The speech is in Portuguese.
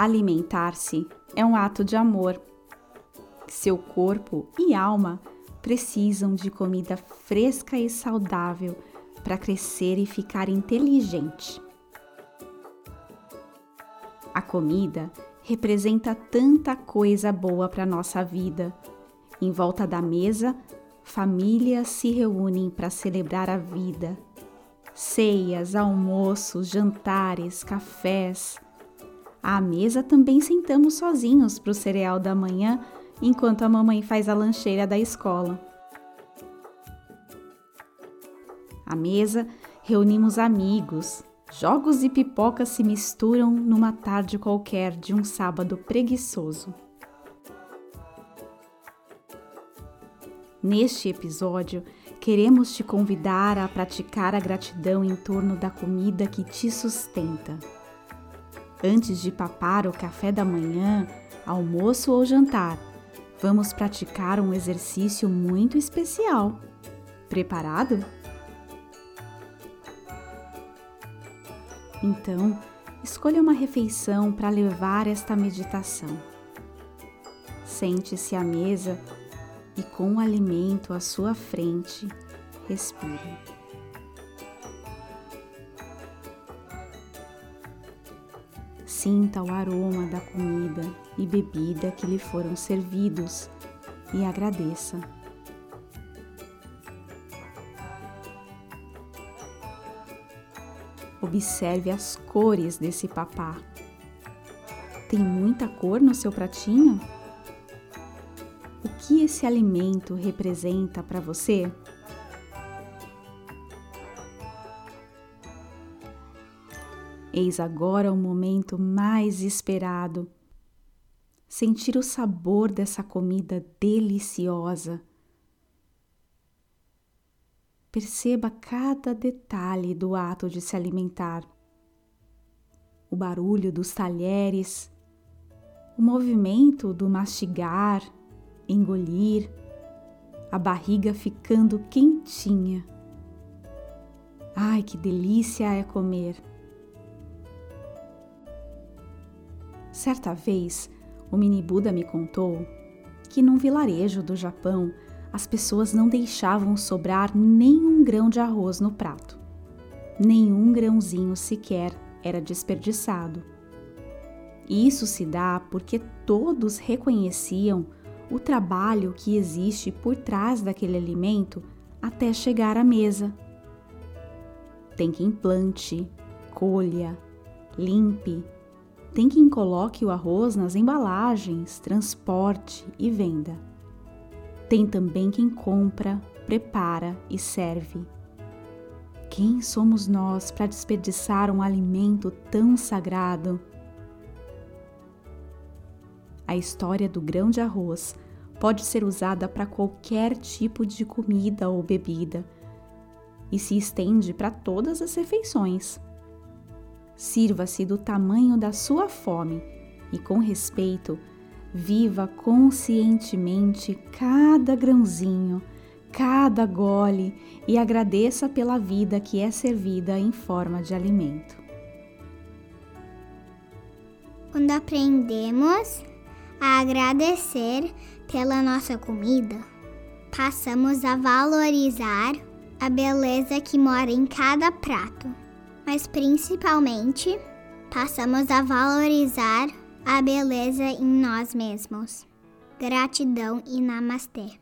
Alimentar-se é um ato de amor. Seu corpo e alma precisam de comida fresca e saudável para crescer e ficar inteligente. A comida representa tanta coisa boa para nossa vida. Em volta da mesa, famílias se reúnem para celebrar a vida. Ceias, almoços, jantares, cafés. À mesa também sentamos sozinhos para o cereal da manhã enquanto a mamãe faz a lancheira da escola. À mesa, reunimos amigos. Jogos e pipocas se misturam numa tarde qualquer de um sábado preguiçoso. Neste episódio, queremos te convidar a praticar a gratidão em torno da comida que te sustenta. Antes de papar o café da manhã, almoço ou jantar, vamos praticar um exercício muito especial. Preparado? Então, escolha uma refeição para levar esta meditação. Sente-se à mesa e, com o alimento à sua frente, respire. Sinta o aroma da comida e bebida que lhe foram servidos e agradeça. Observe as cores desse papá. Tem muita cor no seu pratinho? O que esse alimento representa para você? Eis agora o momento mais esperado. Sentir o sabor dessa comida deliciosa. Perceba cada detalhe do ato de se alimentar. O barulho dos talheres, o movimento do mastigar, engolir, a barriga ficando quentinha. Ai, que delícia é comer! Certa vez, o mini Buda me contou que num vilarejo do Japão as pessoas não deixavam sobrar nenhum grão de arroz no prato. Nenhum grãozinho sequer era desperdiçado. Isso se dá porque todos reconheciam o trabalho que existe por trás daquele alimento até chegar à mesa. Tem quem plante, colha, limpe, tem quem coloque o arroz nas embalagens, transporte e venda. Tem também quem compra, prepara e serve. Quem somos nós para desperdiçar um alimento tão sagrado? A história do grão de arroz pode ser usada para qualquer tipo de comida ou bebida e se estende para todas as refeições. Sirva-se do tamanho da sua fome e, com respeito, viva conscientemente cada grãozinho, cada gole e agradeça pela vida que é servida em forma de alimento. Quando aprendemos a agradecer pela nossa comida, passamos a valorizar a beleza que mora em cada prato mas principalmente passamos a valorizar a beleza em nós mesmos. Gratidão e namastê.